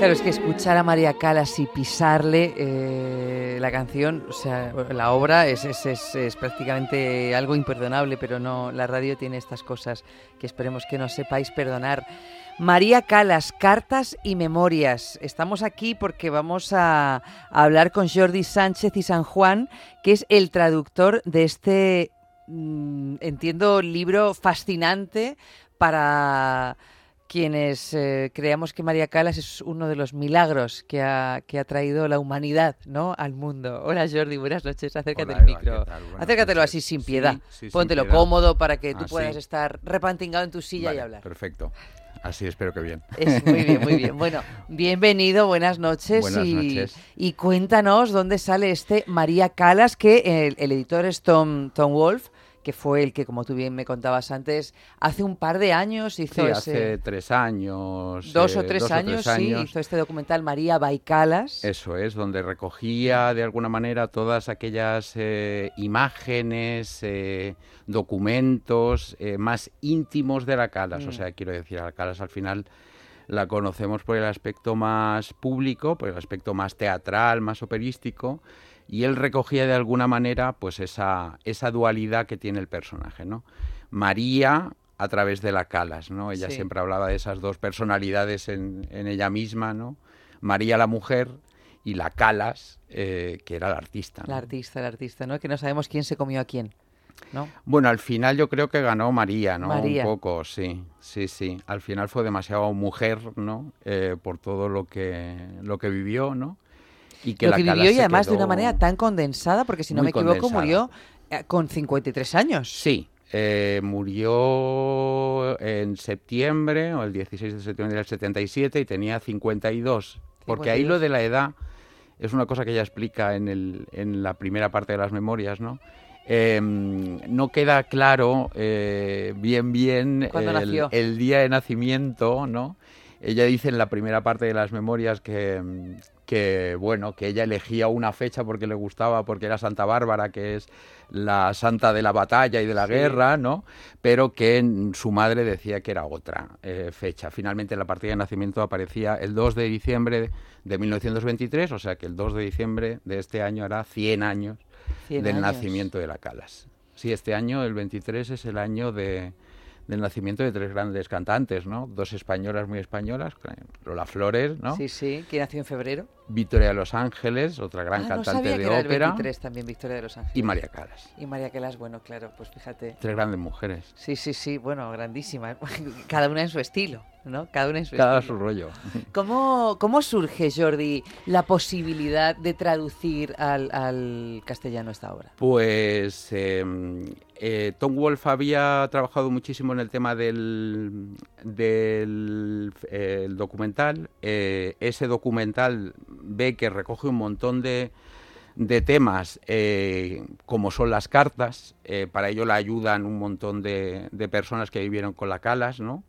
Claro, es que escuchar a María Calas y pisarle eh, la canción, o sea, la obra es, es, es, es, prácticamente algo imperdonable, pero no, la radio tiene estas cosas que esperemos que no sepáis perdonar. María Calas, cartas y memorias. Estamos aquí porque vamos a, hablar con Jordi Sánchez y San Juan, que es el traductor de este, mmm, entiendo, libro fascinante para quienes eh, creamos que María Calas es uno de los milagros que ha, que ha traído la humanidad ¿no? al mundo. Hola Jordi, buenas noches, acércate al micro. Acércatelo noches. así sin piedad. Sí, sí, sin Póntelo piedad. cómodo para que tú Así. puedas estar repantingado en tu silla Vale, y hablar. Perfecto. Así espero que bien. Es muy bien, muy bien. Bueno, bienvenido, buenas noches. Buenas y, noches. y cuéntanos dónde sale este María Calas, que el, el editor es Tom, Tom Wolf, que fue el que, como tú bien me contabas antes, hace un par de años hizo Sí, ese... hace tres años. Dos eh, o tres dos años, sí, hizo este documental María Baicalas. Eso es, donde recogía de alguna manera todas aquellas eh, imágenes, eh, documentos eh, más íntimos de la Calas. Mm. O sea, quiero decir, la Calas al final la conocemos por el aspecto más público, por el aspecto más teatral, más operístico, y él recogía de alguna manera pues esa, esa dualidad que tiene el personaje, ¿no? María a través de la Calas, ¿no? Ella Sí. siempre hablaba de esas dos personalidades en, en ella misma, ¿no? María la mujer y la Calas, eh, que era la artista. ¿no? La artista, la artista, ¿no? Que no sabemos quién se comió a quién, ¿no? Bueno, al final yo creo que ganó María, ¿no? María. Un poco, sí, sí, sí. Al final fue demasiado mujer, ¿no? Eh, por todo lo que, lo que vivió, ¿no? Y Lo que Calas vivió y además de una manera tan condensada, porque si no muy me equivoco, condensada. murió eh, con 53 años. Sí, eh, murió en septiembre, o el 16 de septiembre del 77, y tenía 52. Porque ahí 52. lo de la edad es una cosa que ella explica en, el, en la primera parte de las memorias, ¿no? Eh, no queda claro eh, bien bien ¿Cuándo el, día de nacimiento, ¿no? Ella dice en la primera parte de las memorias que, mm, que, bueno, que ella elegía una fecha porque le gustaba, porque era Santa Bárbara, que es la santa de la batalla y de la Sí. guerra, ¿no? Pero que su madre decía que era otra eh, fecha. Finalmente en la partida de nacimiento aparecía el 2 de diciembre de 1923, o sea que el 2 de diciembre de este año hará 100 años 100 del años. nacimiento de la Calas. Sí, este año, el 23, es el año de, del nacimiento de tres grandes cantantes, ¿no? Dos españolas muy españolas, Lola Flores, ¿no? Sí, sí, que nació en febrero. Victoria de los Ángeles, otra gran ah, no cantante sabía de que era el ópera, 23 también, Victoria de los Ángeles. y María Calas. Y María Calas, bueno, claro, pues fíjate. Tres grandes mujeres. Sí, sí, sí, bueno, grandísima. Cada una en su estilo, ¿no? Cada una en su Cada estilo. su rollo. ¿Cómo, ¿Cómo surge, Jordi, la posibilidad de traducir al, al castellano esta obra? Pues eh, eh, Tom Wolfe había trabajado muchísimo en el tema del, del eh, el documental. Eh, ese documental ve que recoge un montón de, de temas eh, como son las cartas. eh, para ello le ayudan un montón de, de personas que vivieron con la Calas, ¿no?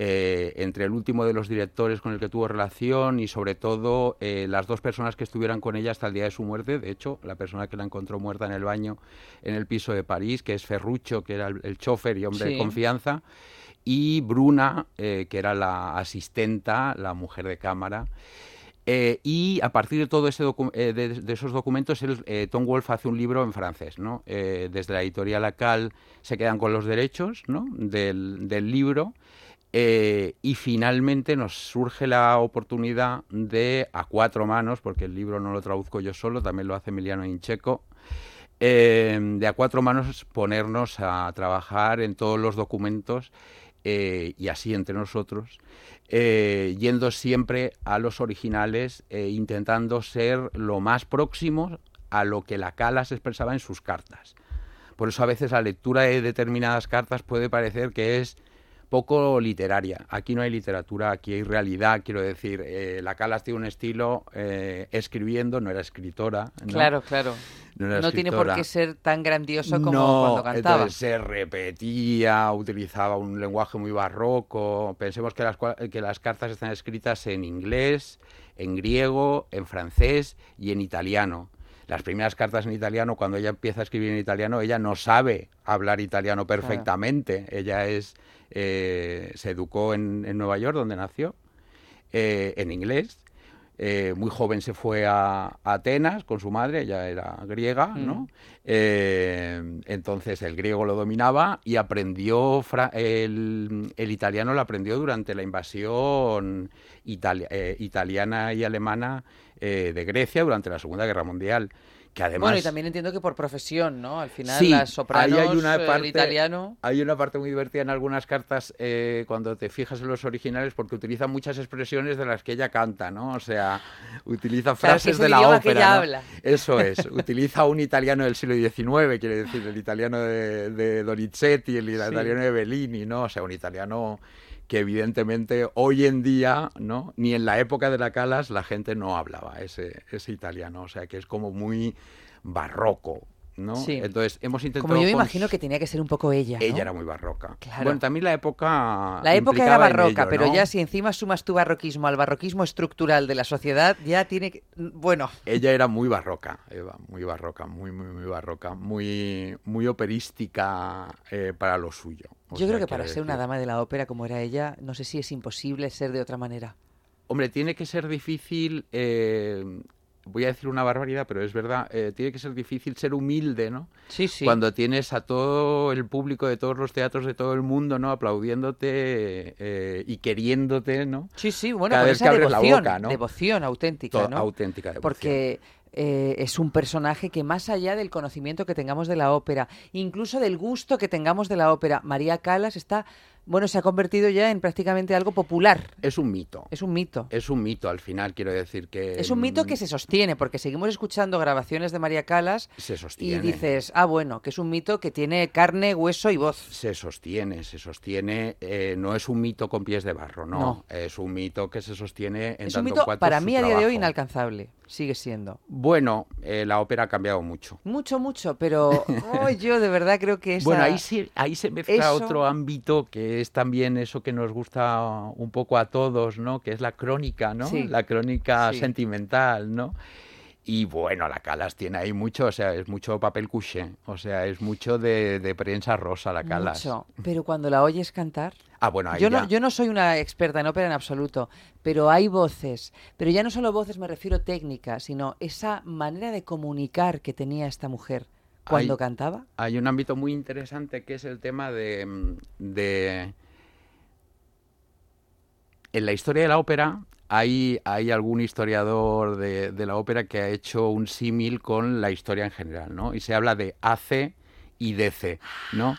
Eh, entre el último de los directores con el que tuvo relación y sobre todo las dos personas que estuvieran con ella hasta el día de su muerte. De hecho, la persona que la encontró muerta en el baño en el piso de París, que es Ferruccio, que era el, el chofer y hombre Sí. de confianza, y Bruna, que era la asistenta, la mujer de cámara. Eh, y a partir de todo ese eh, de, esos documentos, eh, Tom Wolfe hace un libro en francés, ¿no? Eh, desde la editorial Acal se quedan con los derechos, del, del libro. Y finalmente nos surge la oportunidad de, a cuatro manos, porque el libro no lo traduzco yo solo, también lo hace Emiliano Incheco, de a cuatro manos ponernos a trabajar en todos los documentos eh, y así entre nosotros, eh, yendo siempre a los originales, eh, intentando ser lo más próximos a lo que la Calas expresaba en sus cartas. Por eso a veces la lectura de determinadas cartas puede parecer que es poco literaria. Aquí no hay literatura, aquí hay realidad. Quiero decir, eh, la Calas tiene un estilo eh, escribiendo, no era escritora. ¿no? Claro, claro. No, era No tiene por qué ser tan grandioso como No, cuando cantaba. entonces se repetía, utilizaba un lenguaje muy barroco. Pensemos que las, que las cartas están escritas en inglés, en griego, en francés y en italiano. Las primeras cartas en italiano, cuando ella empieza a escribir en italiano, ella no sabe hablar italiano perfectamente. Ella es, eh, se educó en, en Nueva York, donde nació, eh, en inglés. eh, muy joven se fue a, Atenas con su madre, ella era griega, ¿no? Mm. Eh, entonces el griego lo dominaba y aprendió el, italiano lo aprendió durante la invasión eh, italiana y alemana de Grecia durante la Segunda Guerra Mundial bueno, y también entiendo que por profesión, ¿no? Al final, las sopranos, hay una parte, italiano... Hay una parte muy divertida en algunas cartas eh, cuando te fijas en los originales porque utiliza muchas expresiones de las que ella canta, ¿no? O sea, utiliza frases de la ópera. Eso es, utiliza un italiano del siglo XIX, quiere decir, el italiano de, Donizetti, el italiano de Bellini, ¿no? O sea, un italiano que evidentemente hoy en día, ¿no? Ni en la época de la Calas la gente no hablaba ese, ese italiano, o sea que es como muy barroco, ¿no? Entonces hemos intentado. Como yo me imagino que tenía que ser un poco ella. Ella era muy barroca. Bueno, también la época. La época era barroca, pero ya si encima sumas tu barroquismo al barroquismo estructural de la sociedad, ya tiene que. Bueno. Ella era muy barroca, Eva, muy barroca, muy, muy, muy barroca, muy, muy operística eh, para lo suyo. yo creo que para ser una dama de la ópera como era ella, no sé si es imposible ser de otra manera. Hombre, tiene que ser difícil eh, voy a decir una barbaridad, pero es verdad, eh, tiene que ser difícil ser humilde, ¿no? Sí, sí. Cuando tienes a todo el público de todos los teatros de todo el mundo, ¿no? Aplaudiéndote eh, y queriéndote, ¿no? Sí, sí, bueno, Cada vez que abres la boca, ¿no? Devoción auténtica, ¿no? Auténtica devoción. Porque eh, es un personaje que más allá del conocimiento que tengamos de la ópera, incluso del gusto que tengamos de la ópera, María Calas está bueno, se ha convertido ya en prácticamente algo popular. Es un mito. Es un mito. Es un mito, al final, quiero decir que... Es un mito que se sostiene, porque seguimos escuchando grabaciones de María Calas se sostiene. y dices, ah, bueno, que es un mito que tiene carne, hueso y voz. Se sostiene, se sostiene. Eh, no es un mito con pies de barro, no. Es un mito que se sostiene en Es un mito, para mí, a día de hoy, inalcanzable. Sigue siendo. Bueno, eh, la ópera ha cambiado mucho. Mucho, mucho, pero yo de verdad creo que Bueno, ahí se, ahí se mezcla otro ámbito que es también eso que nos gusta un poco a todos, ¿no? Que es la crónica, ¿no? La crónica sentimental, ¿no? Y bueno, la Calas tiene ahí mucho, o sea, es mucho papel couché, o sea, es mucho de, prensa rosa la Calas. Mucho. Pero cuando la oyes cantar... Ah, bueno, yo, no, yo no soy una experta en ópera en absoluto, pero hay voces, pero ya no solo voces me refiero técnica, sino esa manera de comunicar que tenía esta mujer cuando cantaba. Hay un ámbito muy interesante que es el tema de, de en la historia de la ópera hay, hay algún historiador de, de, la ópera que ha hecho un símil con la historia en general, ¿no? Y se habla de AC y DC, ¿no?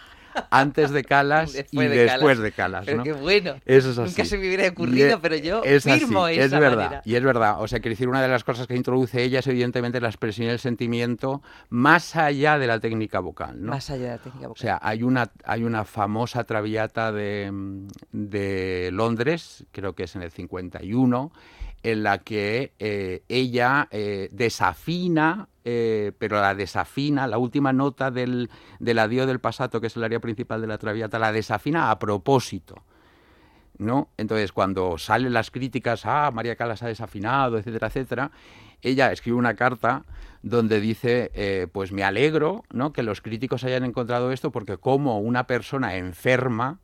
Antes de Calas y después de Calas. Pero qué bueno. Eso es así. Nunca se me hubiera ocurrido, e pero yo es firmo así, es verdad, Y es verdad. O sea, que decir, una de las cosas que introduce ella es evidentemente la expresión y el sentimiento más allá de la técnica vocal. ¿no? Más allá de la técnica vocal. O sea, hay una, hay una famosa traviata de, de Londres, creo que es en el 51, en la que eh, ella eh, desafina, eh, pero la desafina, la última nota del, del adiós del pasato, que es el área principal de la Traviata, la desafina a propósito. ¿no? Entonces, cuando salen las críticas, ah, María Calas ha desafinado, etcétera, etcétera, ella escribe una carta donde dice, pues me alegro ¿no? que los críticos hayan encontrado esto porque como una persona enferma,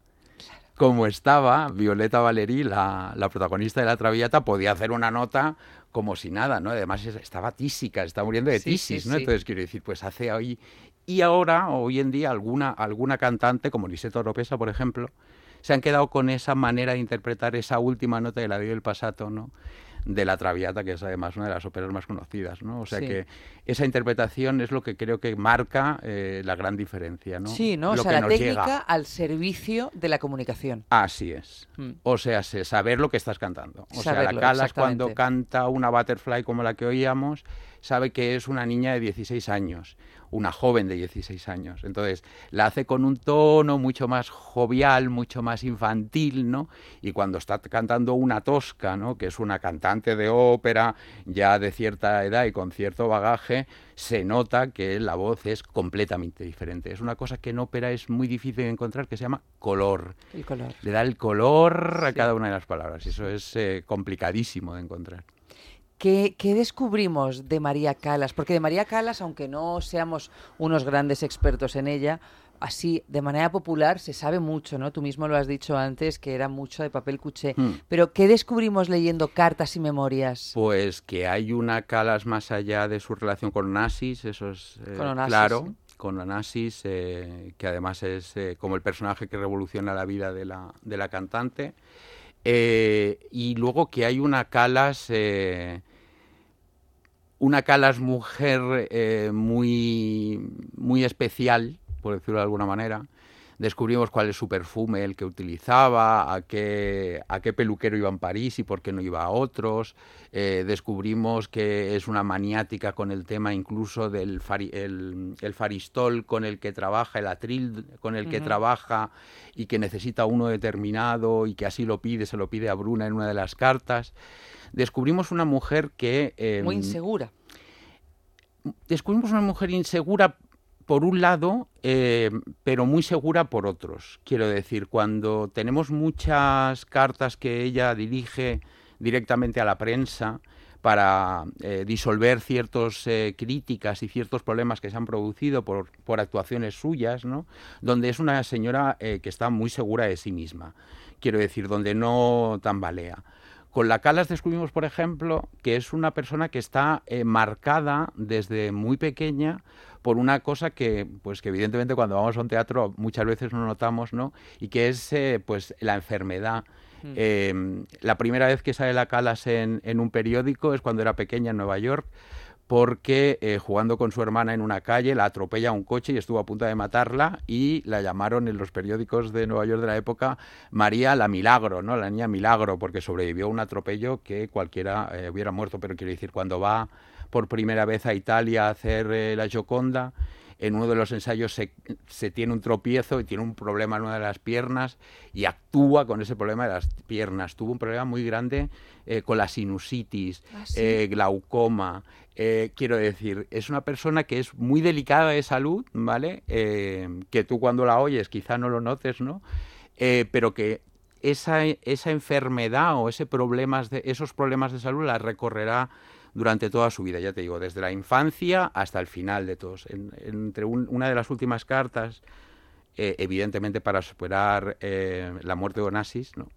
como estaba, Violeta Valerí, la, la, protagonista de la Traviata, podía hacer una nota como si nada, ¿no? Además estaba tísica, estaba muriendo de tisis, ¿no? Entonces quiero decir, pues hace hoy... Y ahora, hoy en día, alguna, alguna cantante, como Lisette Oropesa, por ejemplo, se han quedado con esa manera de interpretar esa última nota de la del pasado, ¿no? De la Traviata, que es además una de las óperas más conocidas, ¿no? O sea que esa interpretación es lo que creo que marca eh, la gran diferencia, ¿no? Sí, ¿no? o sea, la técnica al servicio de la comunicación. Así es. Mm. O sea, saber lo que estás cantando. O sea, la Calas cuando canta una butterfly como la que oíamos, sabe que es una niña de 16 años una joven de 16 años. Entonces, la hace con un tono mucho más jovial, mucho más infantil, ¿no? Y cuando está cantando una tosca, ¿no? Que es una cantante de ópera ya de cierta edad y con cierto bagaje, se nota que la voz es completamente diferente. Es una cosa que en ópera es muy difícil de encontrar, que se llama color. El color. Le da el color a cada una de las palabras. Eso es eh, complicadísimo de encontrar. ¿Qué, descubrimos de María Calas? Porque de María Calas, aunque no seamos unos grandes expertos en ella, así, de manera popular, se sabe mucho, ¿no? Tú mismo lo has dicho antes, que era mucho de papel cuché. Hmm. Pero, ¿qué descubrimos leyendo cartas y memorias? Pues que hay una Calas más allá de su relación con Onassis, eso es eh, Con Onassis, claro. sí. Con Onassis, eh, que además es eh, como el personaje que revoluciona la vida de la, de la cantante. Eh, y luego que hay una Calas, eh, una Calas mujer eh, muy, muy especial, por decirlo de alguna manera. Descubrimos cuál es su perfume, el que utilizaba, a qué, a qué peluquero iba en París y por qué no iba a otros. Eh, descubrimos que es una maniática con el tema incluso del fari- el, el faristol con el que trabaja, el atril con el que trabaja y que necesita uno determinado y que así lo pide, se lo pide a Bruna en una de las cartas. Descubrimos una mujer que... eh, Muy insegura. descubrimos una mujer insegura por un lado, eh, pero muy segura por otros. Quiero decir, cuando tenemos muchas cartas que ella dirige directamente a la prensa para eh, disolver ciertas críticas y ciertos problemas que se han producido por, por actuaciones suyas, ¿no? donde es una señora eh, que está muy segura de sí misma. Quiero decir, donde no tambalea. Con la Calas descubrimos, por ejemplo, que es una persona que está eh, marcada desde muy pequeña por una cosa que, pues, que evidentemente cuando vamos a un teatro muchas veces no notamos, ¿no? Y que es, eh, pues, la enfermedad. Mm. Eh, la primera vez que sale la Calas en, en un periódico es cuando era pequeña en Nueva York, porque eh, jugando con su hermana en una calle la atropella un coche y estuvo a punto de matarla y la llamaron en los periódicos de Nueva York de la época María la Milagro, ¿no? La niña Milagro, porque sobrevivió a un atropello que cualquiera eh, hubiera muerto, pero quiero decir, cuando va por primera vez a Italia a hacer eh, la Gioconda, en uno de los ensayos se, se, tiene un tropiezo y tiene un problema en una de las piernas y actúa con ese problema de las piernas. Tuvo un problema muy grande eh, con la sinusitis, ¿Ah, sí? eh, glaucoma. Eh, quiero decir, es una persona que es muy delicada de salud, ¿vale? Eh, que tú cuando la oyes quizá no lo notes, ¿no? Eh, pero que esa, esa enfermedad o ese problemas de, esos problemas de salud la recorrerá durante toda su vida, ya te digo, desde la infancia hasta el final de todos. En, entre un, una de las últimas cartas, evidentemente para superar la muerte de Onassis, ¿no?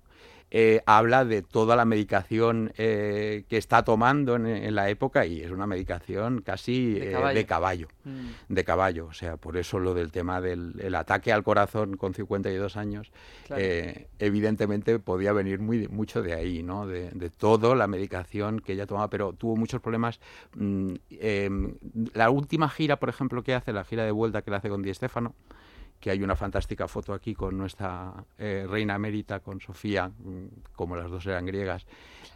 Eh, habla de toda la medicación eh, que está tomando en, en, la época y es una medicación casi de caballo. Eh, de, caballo, mm. de caballo. O sea, por eso lo del tema del el ataque al corazón con 52 años, Claro. evidentemente podía venir muy, mucho de ahí, ¿no? De, de todo la medicación que ella tomaba, pero tuvo muchos problemas. Mm, eh, la última gira, por ejemplo, que hace, la gira de vuelta que la hace con Di Stefano, que hay una fantástica foto aquí con nuestra eh, reina emérita, con Sofía, mm, como las dos eran griegas,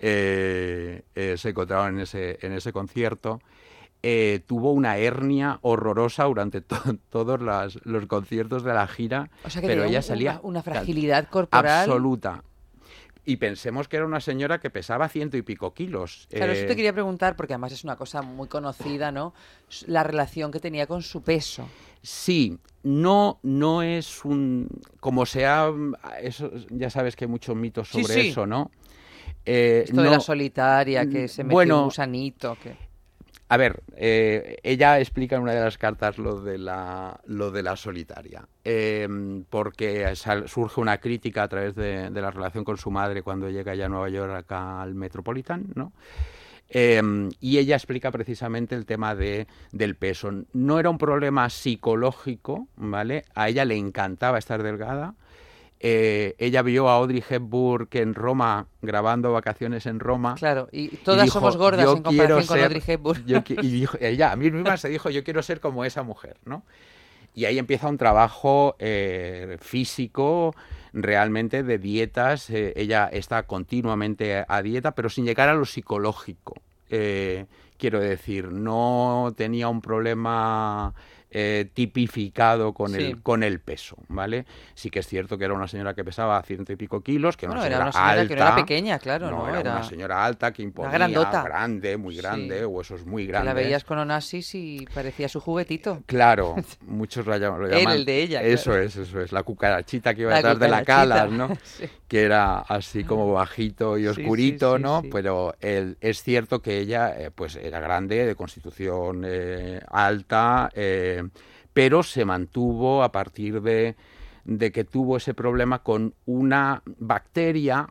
eh, eh, se encontraban en ese, en ese concierto. Eh, tuvo una hernia horrorosa durante to todos las, los conciertos de la gira, o sea que pero ella una, salía una fragilidad corporal absoluta. Y pensemos que era una señora que pesaba ciento y pico kilos. Claro, eh, eso te quería preguntar, porque además es una cosa muy conocida, ¿no? La relación que tenía con su peso. Sí, no, no es un. Como sea. Eso, ya sabes que hay muchos mitos sobre sí, sí. eso, ¿no? Eh, Esto no, de la solitaria, que se metió bueno, un gusanito. Que... A ver, eh, ella explica en una de las cartas lo de la, lo de la solitaria, eh, porque sal, surge una crítica a través de, la relación con su madre cuando llega ya a Nueva York acá al Metropolitan, ¿no? Eh, y ella explica precisamente el tema de, del peso. No era un problema psicológico, ¿vale? A ella le encantaba estar delgada. Eh, ella vio a Audrey Hepburn que en Roma, grabando vacaciones en Roma. Claro, y todas y dijo, somos gordas en comparación con ser, Audrey Hepburn. Yo, y dijo, ella a mí misma se dijo, yo quiero ser como esa mujer, ¿no? Y ahí empieza un trabajo eh, físico, realmente de dietas. Eh, ella está continuamente a dieta, pero sin llegar a lo psicológico. Quiero decir, no tenía un problema eh, tipificado con, sí. el, con el peso, ¿vale? Sí que es cierto que era una señora que pesaba ciento y pico kilos, que bueno, una era una señora alta, que no era pequeña, claro, no, ¿no? Era, era, una señora alta que imponía, grande, muy grande, sí. huesos muy grandes. Que la veías con Onassis y parecía su juguetito. Claro, muchos lo llaman. Él, el de ella. Eso claro. es, eso es, la cucarachita que iba detrás de la calas, ¿no? sí. Que era así como bajito y oscurito, ¿no? Pero él, es cierto que ella, eh, pues, era grande, de constitución eh, alta, eh, pero se mantuvo a partir de, que tuvo ese problema con una bacteria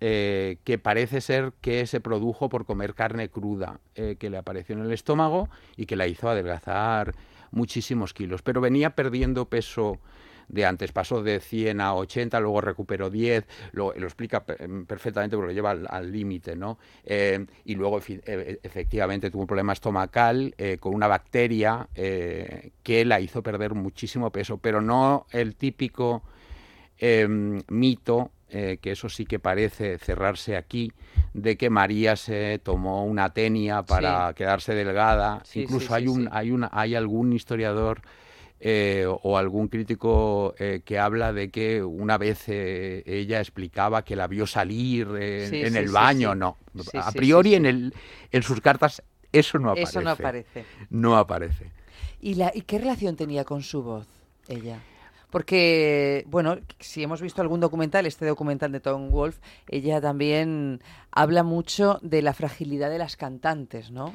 eh, que parece ser que se produjo por comer carne cruda, eh, que le apareció en el estómago y que la hizo adelgazar muchísimos kilos. Pero venía perdiendo peso de antes. Pasó de 100 a 80, luego recuperó 10, lo, lo explica em, perfectamente porque lo lleva al límite, ¿no? Eh, y luego efectivamente tuvo un problema estomacal con una bacteria que la hizo perder muchísimo peso, pero no el típico em, mito eh, que eso sí que parece cerrarse aquí, de que María se tomó una tenia para quedarse delgada. Incluso hay, un, hay, una, hay algún historiador eh, o algún crítico eh, que habla de que una vez ella explicaba que la vio salir en el baño. No, a priori En, el, en sus cartas eso no aparece. Eso no aparece. No aparece. ¿Y, la, ¿Y qué relación tenía con su voz ella? Porque, bueno, si hemos visto algún documental, este documental de Tom Wolf, ella también habla mucho de la fragilidad de las cantantes, ¿no?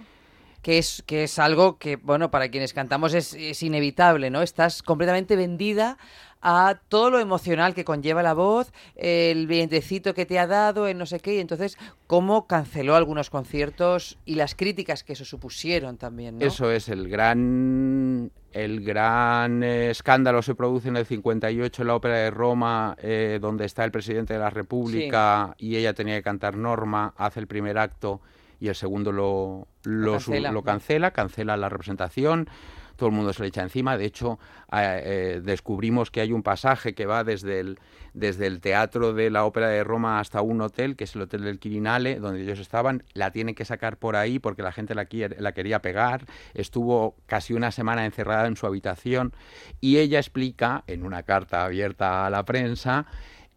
Que es, que es algo que, bueno, para quienes cantamos es, es inevitable, ¿no? Estás completamente vendida a todo lo emocional que conlleva la voz, el vientecito que te ha dado, el no sé qué, y entonces cómo canceló algunos conciertos y las críticas que eso supusieron también. ¿no? Eso es el gran el gran escándalo se produce en el 58 en la Ópera de Roma, eh, donde está el presidente de la República y ella tenía que cantar Norma, hace el primer acto y el segundo lo, lo, lo cancela, cancela la representación todo el mundo se le echa encima. De hecho, eh, descubrimos que hay un pasaje que va desde el, desde el teatro de la Ópera de Roma hasta un hotel, que es el Hotel del Quirinale, donde ellos estaban. La tienen que sacar por ahí porque la gente la, la quería pegar. Estuvo casi una semana encerrada en su habitación y ella explica en una carta abierta a la prensa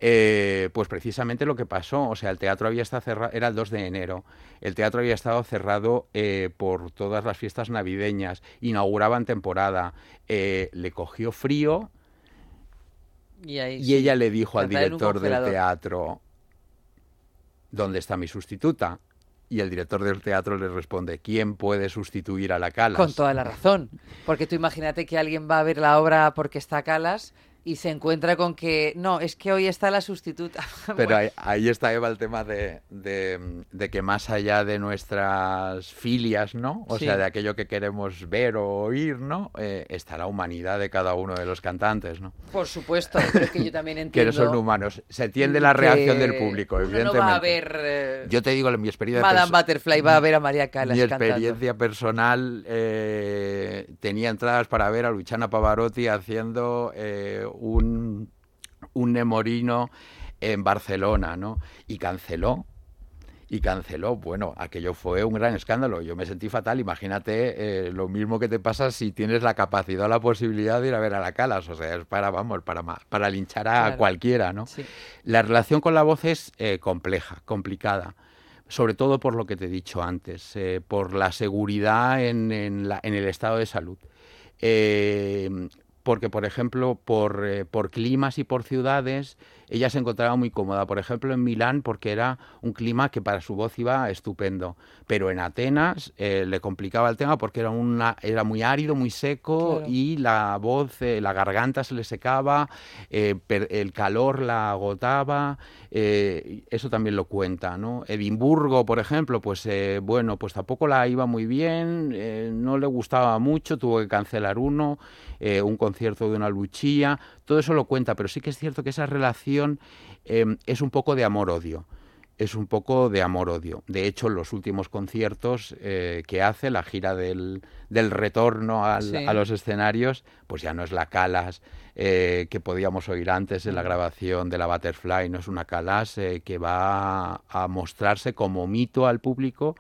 eh, pues precisamente lo que pasó, o sea, el teatro había estado cerrado, era el 2 de enero, el teatro había estado cerrado eh, por todas las fiestas navideñas, inauguraban temporada, eh, le cogió frío y, ella le dijo al director del teatro, ¿dónde está mi sustituta? Y el director del teatro le responde, ¿quién puede sustituir a la Calas? Con toda la razón, porque tú imagínate que alguien va a ver la obra porque está Calas y se encuentra con que no, es que hoy está la sustituta. Pero ahí, está, Eva, el tema de, de, que más allá de nuestras filias, ¿no? O sea, de aquello que queremos ver o oír, ¿no? Eh, está la humanidad de cada uno de los cantantes, ¿no? Por supuesto, creo que yo también entiendo. que son humanos. Se entiende la reacción del público, evidentemente. No va a ver. Eh, yo te digo, mi experiencia. Madame Butterfly va a ver a María Callas. Mi experiencia personal eh, tenía entradas para ver a Luciana Pavarotti haciendo un, un Nemorino en Barcelona, ¿no? Y canceló y canceló. Bueno, aquello fue un gran escándalo. Yo me sentí fatal. Imagínate eh, lo mismo que te pasa si tienes la capacidad o la posibilidad de ir a ver a la Calas. O sea, es para, vamos, para, para linchar a cualquiera, ¿no? La relación con la voz es eh, compleja, complicada. Sobre todo por lo que te he dicho antes, eh, por la seguridad en, en, la, en, el estado de salud porque, por ejemplo, por, eh, por climas y por ciudades, ella se encontraba muy cómoda. Por ejemplo, en Milán, porque era un clima que para su voz iba estupendo. Pero en Atenas eh, le complicaba el tema porque era, una, era muy árido, muy seco y la voz, eh, la garganta se le secaba, el calor la agotaba. eso también lo cuenta, ¿no? Edimburgo, por ejemplo, pues bueno, pues tampoco la iba muy bien, no le gustaba mucho, tuvo que cancelar uno. Eh, un concierto de una luchía, todo eso lo cuenta, pero sí que es cierto que esa relación em, es un poco de amor-odio es un poco de amor-odio. De hecho, los últimos conciertos eh, que hace, la gira del, del retorno a los escenarios, pues ya no es la Calas eh, que podíamos oír antes en la mm. grabación de la Butterfly, no es una Calas que va a mostrarse como mito al público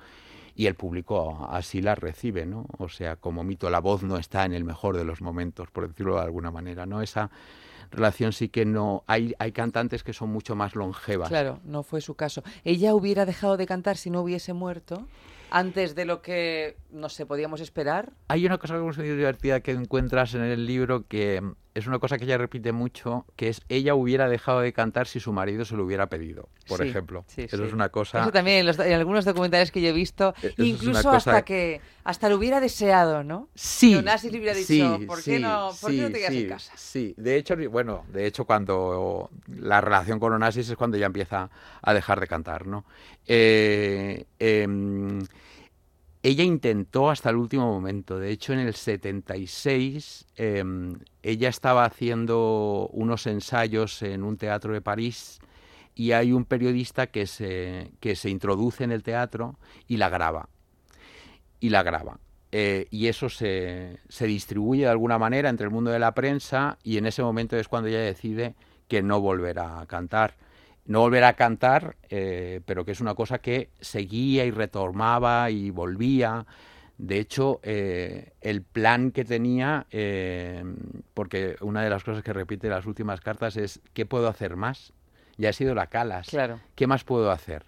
y el público así la recibe, ¿no? O sea, como mito, la voz no está en el mejor de los momentos, por decirlo de alguna manera, ¿no? Esa relación sí que no... Hay, hay cantantes que son mucho más longevas. Claro, no fue su caso. ¿Ella hubiera dejado de cantar si no hubiese muerto? Antes de lo que, no sé, podíamos esperar. Hay una cosa muy divertida que encuentras en el libro que es una cosa que ella repite mucho, que es ella hubiera dejado de cantar si su marido se lo hubiera pedido, por ejemplo. Eso es una cosa... Eso también en, algunos documentales que yo he visto, e-, incluso hasta que hasta lo hubiera deseado, ¿no? Sí. Que le hubiera dicho, ¿por, qué, no, ¿por qué no te quedas en casa? Sí, de hecho, bueno, de hecho cuando la relación con Onassis es cuando ella empieza a dejar de cantar, ¿no? Eh, em, ella intentó hasta el último momento. De hecho, en el 76, em, ella estaba haciendo unos ensayos en un teatro de París y hay un periodista que se, que se introduce en el teatro y la graba. Y la graba. Eh, y eso se, se distribuye de alguna manera entre el mundo de la prensa y en ese momento es cuando ella decide que no volverá a cantar no volver a cantar, eh, pero que es una cosa que seguía y retomaba y volvía. De hecho, eh, el plan que tenía, eh, porque una de las cosas que repite las últimas cartas es, ¿qué puedo hacer más? Ya ha sido la calas. Claro. ¿Qué más puedo hacer?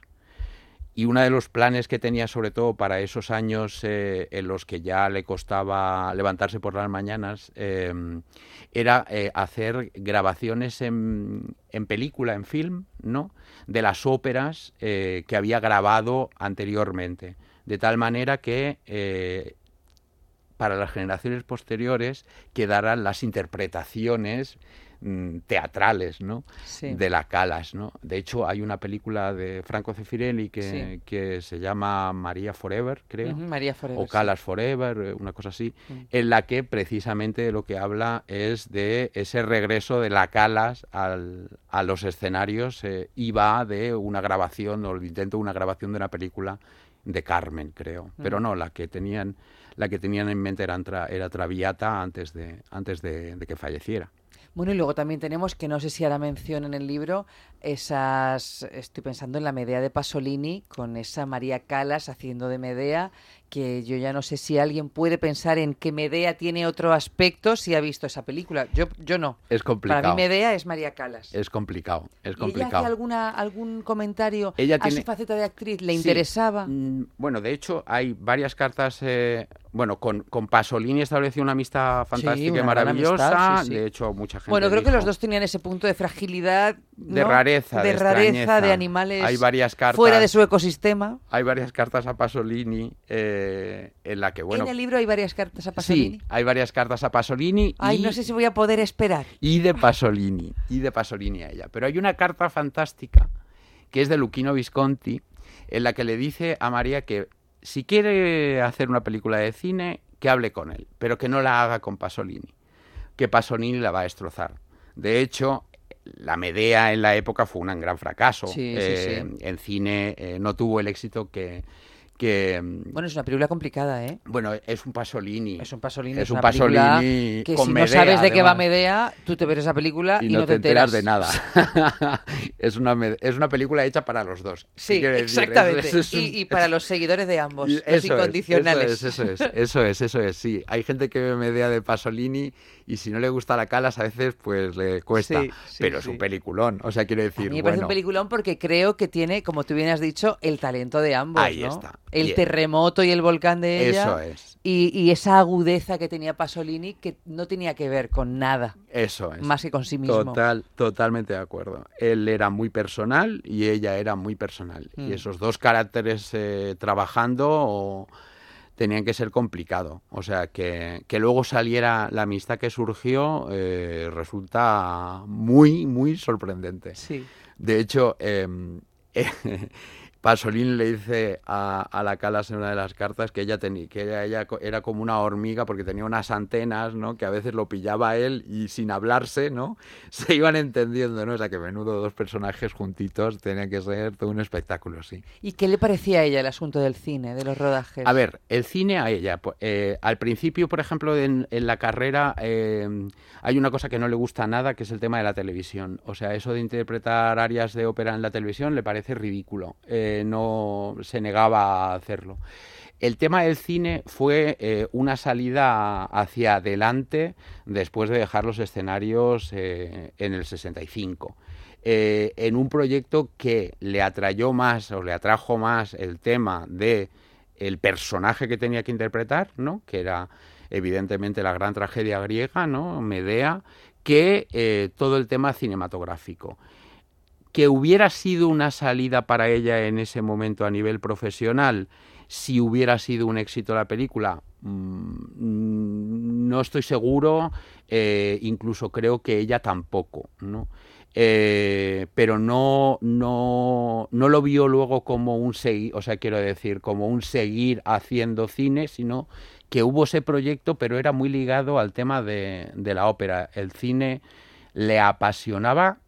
Y uno de los planes que tenía sobre todo para esos años eh, en los que ya le costaba levantarse por las mañanas eh, era eh, hacer grabaciones en, película, en film, ¿no? de las óperas que había grabado anteriormente. De tal manera que para las generaciones posteriores quedaran las interpretaciones teatrales, ¿no? De la Calas, ¿no? De hecho, hay una película de Franco Cefirelli que, que se llama María Forever, creo. María Forever. O Calas Forever, eh, una cosa así, mm. en la que precisamente lo que habla es de ese regreso de la Calas al, a los escenarios eh, y va de una grabación, o el intento de una grabación de una película de Carmen, creo. Pero mm. no, la que tenían la que tenían en mente era, era Traviata antes de antes de que falleciera. Bueno, y luego también tenemos, que no sé si hará mención en el libro, esas, estoy pensando en la Medea de Pasolini, con esa María Calas haciendo de Medea, que yo ya no sé si alguien puede pensar en que Medea tiene otro aspecto si ha visto esa película. Yo, yo no. Es complicado. Para mí Medea es María Calas. Es complicado, es complicado. ¿Y ella alguna, algún comentario a su faceta de actriz? ¿Le interesaba? Mm, bueno, de hecho, hay varias cartas... Eh, bueno, con, con, Pasolini estableció una amistad fantástica y maravillosa. de hecho, mucha gente. Bueno, creo que los dos tenían ese punto de fragilidad. De rareza. De, rareza, de animales hay varias cartas, fuera de su ecosistema. Hay varias cartas a Pasolini eh, en la que, bueno. En el libro hay varias cartas a Pasolini. Sí, hay varias cartas a Pasolini. Ay, no sé si voy a poder esperar. Y de Pasolini. Y de Pasolini a ella. Pero hay una carta fantástica que es de Luchino Visconti en la que le dice a María que si quiere hacer una película de cine, que hable con él, pero que no la haga con Pasolini, que Pasolini la va a destrozar. De hecho, la Medea en la época fue un gran fracaso. Sí, eh, En cine eh, no tuvo el éxito que, Bueno, es una película complicada, ¿eh? Bueno, es un Pasolini. Es un Pasolini. Es, un Pasolini que si no sabes de qué va Medea, tú te ves esa película y, no, te, enteras. de nada. es, una, es una película hecha para los dos. Sí, exactamente. y, para los seguidores de ambos, los incondicionales. eso es, eso es, eso es, sí. Hay gente que ve Medea de Pasolini y si no le gusta la Calas a veces pues le cuesta, pero es un peliculón, o sea, quiero decir, a mí me parece un peliculón porque creo que tiene, como tú bien has dicho, el talento de ambos, Ahí está. El terremoto y el volcán de ella. Eso es. Y, esa agudeza que tenía Pasolini que no tenía que ver con nada. Eso es. Más que con sí mismo. Total, totalmente de acuerdo. Él era muy personal y ella era muy personal. Y mm. esos dos caracteres eh, trabajando... O, tenían que ser complicado. O sea, que, que luego saliera la amistad que surgió eh, resulta muy, muy sorprendente. Sí. De hecho, eh, Pasolín le dice a, la Calas en una de las cartas que ella, tenía, que ella, era como una hormiga porque tenía unas antenas, ¿no? Que a veces lo pillaba él y sin hablarse, ¿no? Se iban entendiendo, ¿no? O sea, que menudo dos personajes juntitos tenía que ser todo un espectáculo, sí. ¿Y qué le parecía a ella el asunto del cine, de los rodajes? A ver, el cine a ella. Eh, al principio, por ejemplo, en, la carrera eh, hay una cosa que no le gusta nada, que es el tema de la televisión. O sea, eso de interpretar áreas de ópera en la televisión le parece ridículo. Eh, no se negaba a hacerlo. El tema del cine fue eh, una salida hacia adelante después de dejar los escenarios eh, en el 65. Eh, en un proyecto que le atrayó más o le atrajo más el tema de el personaje que tenía que interpretar, ¿no? Que era evidentemente la gran tragedia griega, ¿no? Medea, que eh, todo el tema cinematográfico. Que hubiera sido una salida para ella en ese momento a nivel profesional, si hubiera sido un éxito la película, mm, no estoy seguro, eh, incluso creo que ella tampoco, ¿no? Eh, pero no, no, no lo vio luego como un seguir, o sea, quiero decir, como un seguir haciendo cine, sino que hubo ese proyecto, pero era muy ligado al tema de, de la ópera. El cine le apasionaba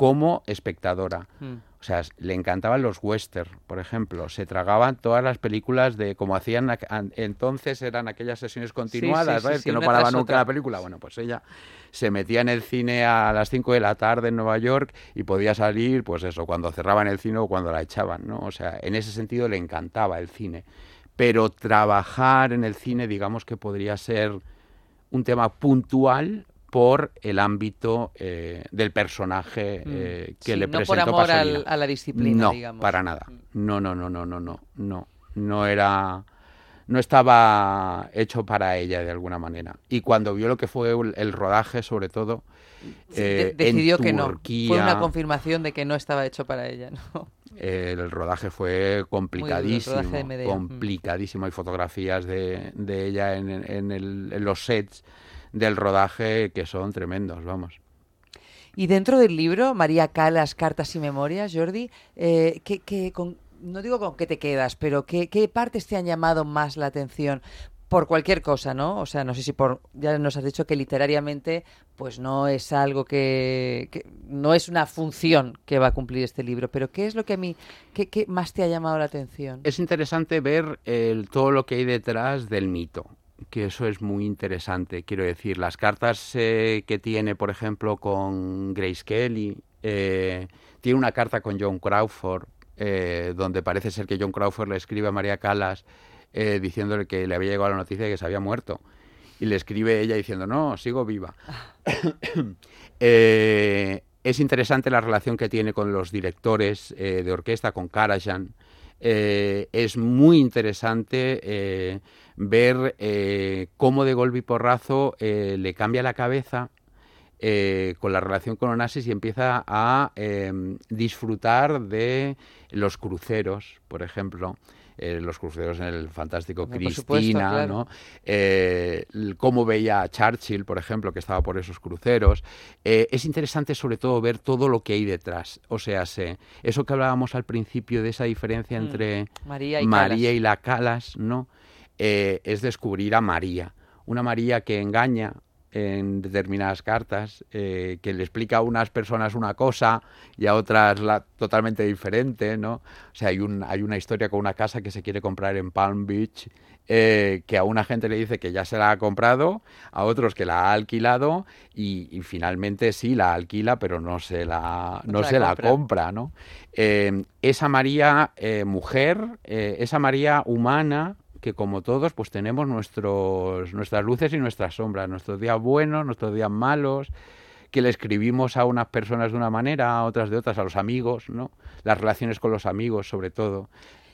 como espectadora. Mm. O sea, le encantaban los western, por ejemplo. Se tragaban todas las películas de como hacían entonces eran aquellas sesiones continuadas, ¿sabes? que no paraba nunca la película. Bueno, pues ella se metía en el cine a las 5 de la tarde en Nueva York y podía salir, pues eso, cuando cerraban el cine o cuando la echaban, ¿no? O sea, en ese sentido le encantaba el cine pero trabajar en el cine, digamos que podría ser un tema puntual por el ámbito eh, del personaje mm. eh, que le presentó. No por amor a la disciplina, no, digamos. para nada. Mm. No, no, no, no, no, no, no. No era, no estaba hecho para ella de alguna manera. Y cuando vio lo que fue el, rodaje, sobre todo, eh, decidió que no. Fue una confirmación de que no estaba hecho para ella, ¿no? el rodaje fue complicadísimo, complicadísimo. Hay fotografías de, de ella en, en, los sets del rodaje que son tremendos, vamos. Y dentro del libro, María Calas, Cartas y Memorias, Jordi, eh, ¿qué, con, no digo con qué te quedas, pero ¿qué, ¿qué, partes te han llamado más la atención? por cualquier cosa, ¿no? O sea, no sé si por ya nos has dicho que literariamente pues no es algo que, no es una función que va a cumplir este libro, pero ¿qué es lo que a mí qué, más te ha llamado la atención? Es interesante ver el, todo lo que hay detrás del mito, que eso es muy interesante. Quiero decir, las cartas eh, que tiene, por ejemplo, con Grace Kelly, eh, tiene una carta con John Crawford, eh, donde parece ser que John Crawford le escribe a María Callas eh, diciéndole que le había llegado la noticia de que se había muerto. Y le escribe ella diciendo, no, sigo viva. Es interesante la relación que tiene con los directores de orquesta, con Karajan. es muy interesante ver cómo de golpe y porrazo le cambia la cabeza con la relación con Onassis y empieza a disfrutar de los cruceros, por ejemplo. Eh, los cruceros en el fantástico Cristina, ¿no? Eh, cómo veía a Churchill, por ejemplo, que estaba por esos cruceros. Eh, es interesante sobre todo ver todo lo que hay detrás. O sea, eso que hablábamos al principio de esa diferencia mm. entre María, y, María y la Calas, ¿no? Es descubrir a María. Una María que engaña en determinadas cartas, eh, que le explica a unas personas una cosa y a otras la, totalmente diferente, ¿no? O sea, hay, un, hay una historia con una casa que se quiere comprar en Palm Beach, eh, que a una gente le dice que ya se la ha comprado, a otros que la ha alquilado y, finalmente sí la alquila, pero no se la, no, se la compra, ¿no? Eh, esa María mujer, esa María humana, que como todos pues tenemos nuestros, nuestras luces y nuestras sombras, nuestros días buenos, nuestros días malos, que le escribimos a unas personas de una manera, a otras de otras, a los amigos, ¿no? Las relaciones con los amigos, sobre todo.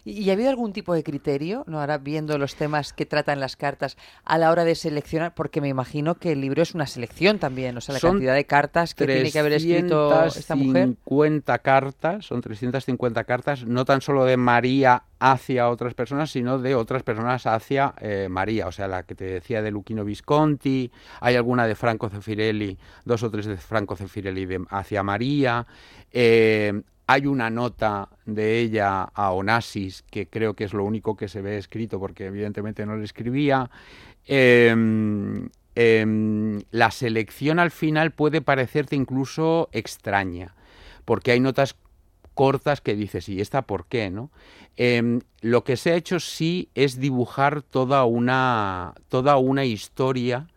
¿Y ha habido algún tipo de criterio, no ahora viendo los temas que tratan las cartas, a la hora de seleccionar? Porque me imagino que el libro es una selección también, o sea, la cantidad de cartas que tiene que haber escrito esta mujer. 350 cartas, son 350 cartas, no tan solo de María hacia otras personas, sino de otras personas hacia eh, María, o sea, la que te decía de Luquino Visconti, hay alguna de Franco Cefirelli, dos o tres de Franco Cefirelli hacia María, eh, hay una nota de ella a Onassis, que creo que es lo único que se ve escrito, porque evidentemente no le escribía. Em, em, la selección al final puede parecerte incluso extraña, porque hay notas cortas que dices, ¿y esta por qué? ¿no? Em, lo que se ha hecho sí es dibujar toda una, toda una historia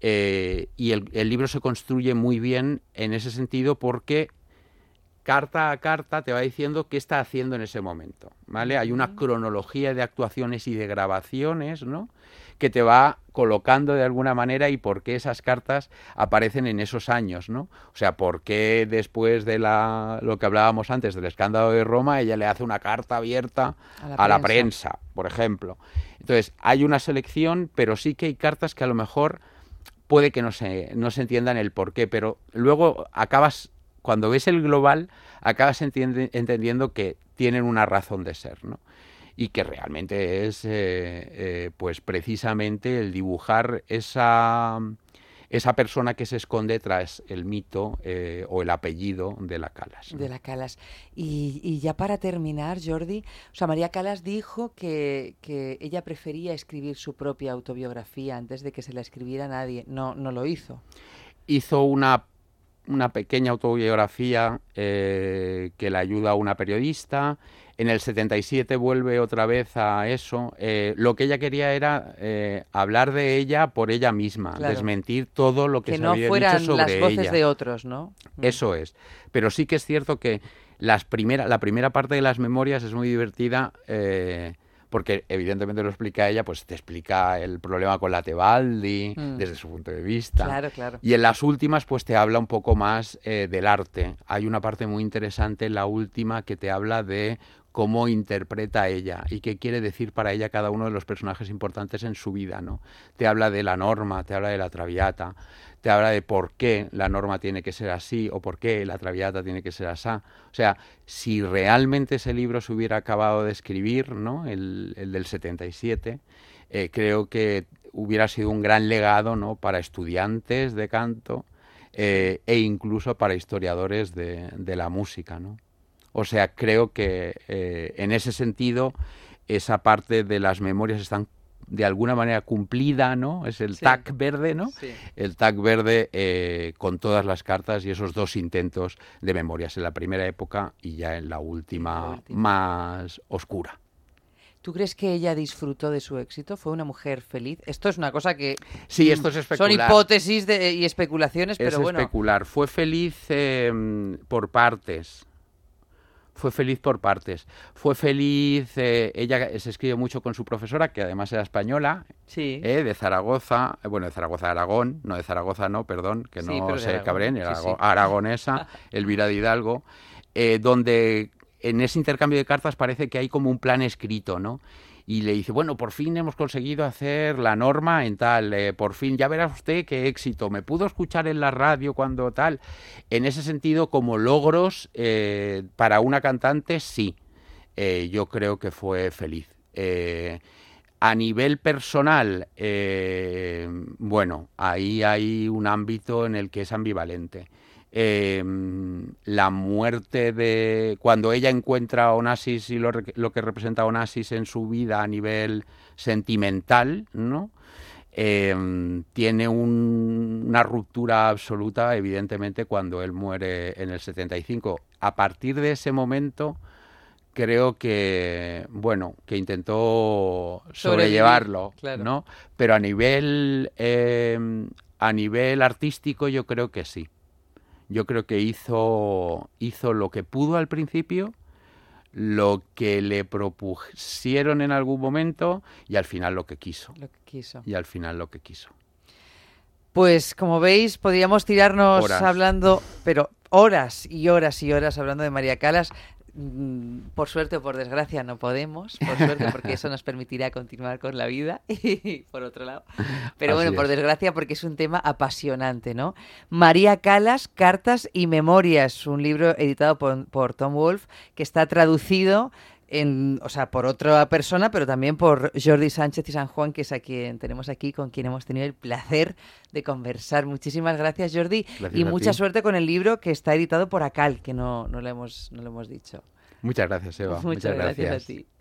eh, y el libro se construye muy bien en ese sentido porque carta a carta te va diciendo qué está haciendo en ese momento, ¿vale? Hay una cronología de actuaciones y de grabaciones, ¿no? que te va colocando de alguna manera y por qué esas cartas aparecen en esos años, ¿no? O sea, por qué después de la, lo que hablábamos antes del escándalo de Roma, ella le hace una carta abierta a la, prensa. por ejemplo. Entonces, hay una selección, pero sí que hay cartas que a lo mejor puede que no se, no se entiendan el por qué, pero luego acabas, cuando ves el global, acabas entendiendo que tienen una razón de ser, ¿no? y que realmente es eh, eh, pues precisamente el dibujar esa, esa persona que se esconde tras el mito eh, o el apellido de la Calas. De la Calas. Y, ya para terminar, Jordi, o sea, María Calas dijo que, que, ella prefería escribir su propia autobiografía antes de que se la escribiera nadie. No, no lo hizo. Hizo una una pequeña autobiografía que le ayuda a una periodista. En el 77 vuelve otra vez a eso. Eh, lo que ella quería era eh, hablar de ella por ella misma, desmentir todo lo que, se había dicho sobre las voces de otros, ¿no? Mm. Eso es. Pero sí que es cierto que las primera, la primera parte de las memorias es muy divertida. Eh, porque evidentemente lo explica ella, pues te explica el problema con la Tebaldi mm. desde su punto de vista. Claro, claro. Y en las últimas, pues te habla un poco más del arte. Hay una parte muy interesante en la última que te habla de cómo interpreta ella y qué quiere decir para ella cada uno de los personajes importantes en su vida, ¿no? Te habla de la norma, te habla de la traviata, te habla de por qué la norma tiene que ser así o por qué la traviata tiene que ser así. O sea, si realmente ese libro se hubiera acabado de escribir, ¿no? El, del 77, eh, creo que hubiera sido un gran legado, ¿no? Para estudiantes de canto eh, e incluso para historiadores de, de la música, ¿no? O sea, creo que eh, en ese sentido esa parte de las memorias están de alguna manera cumplida, ¿no? Es el tag verde, ¿no? El tag verde eh, con todas las cartas y esos dos intentos de memorias en la primera época y ya en la última, más oscura. ¿Tú crees que ella disfrutó de su éxito? ¿Fue una mujer feliz? Esto es una cosa que... Sí, esto es especular. Son hipótesis y especulaciones, pero es bueno... especular. Fue feliz em, por partes fue feliz por partes. Fue feliz, eh, ella se escribe mucho con su profesora, que además era española, sí. Eh, de Zaragoza, eh, bueno, de Zaragoza, Aragón, no de Zaragoza, no, perdón, que no se cabren, era aragonesa, Elvira de Hidalgo, donde en ese intercambio de cartas parece que hay como un plan escrito, ¿no? Y le dice, bueno, por fin hemos conseguido hacer la norma en tal, eh, por fin, ya verá usted qué éxito, me pudo escuchar en la radio cuando tal. En ese sentido, como logros eh, para una cantante, sí, eh, yo creo que fue feliz. a nivel personal, bueno, ahí hay un ámbito en el que es ambivalente. Em, la muerte de cuando ella encuentra a Onassis y lo, que representa Onassis en su vida a nivel sentimental, ¿no? Em, tiene una ruptura absoluta, evidentemente, cuando él muere en el 75. A partir de ese momento, creo que, bueno, que intentó sobrellevarlo, ¿no? Pero a nivel, em, a nivel artístico, yo creo que sí yo creo que hizo, hizo lo que pudo al principio, lo que le propusieron en algún momento y al final lo que quiso. Lo que quiso. Y al final lo que quiso. Pues como veis, podríamos tirarnos hablando, pero horas y horas y horas hablando de María Calas. Mm, por suerte o por desgracia no podemos, por suerte porque eso nos permitirá continuar con la vida y por otro lado. Pero bueno, por desgracia porque es un tema apasionante, ¿no? María Calas, Cartas y Memorias, un libro editado por, por Tom Wolfe que está traducido en, o sea, por otra persona, pero también por Jordi Sánchez y San Juan, que es a quien tenemos aquí, con quien hemos tenido el placer de conversar. Muchísimas gracias, Jordi, y mucha suerte con el libro que está editado por Acal, que no, no, le, hemos, no le hemos dicho. Muchas gracias, Eva. Muchas, gracias a ti.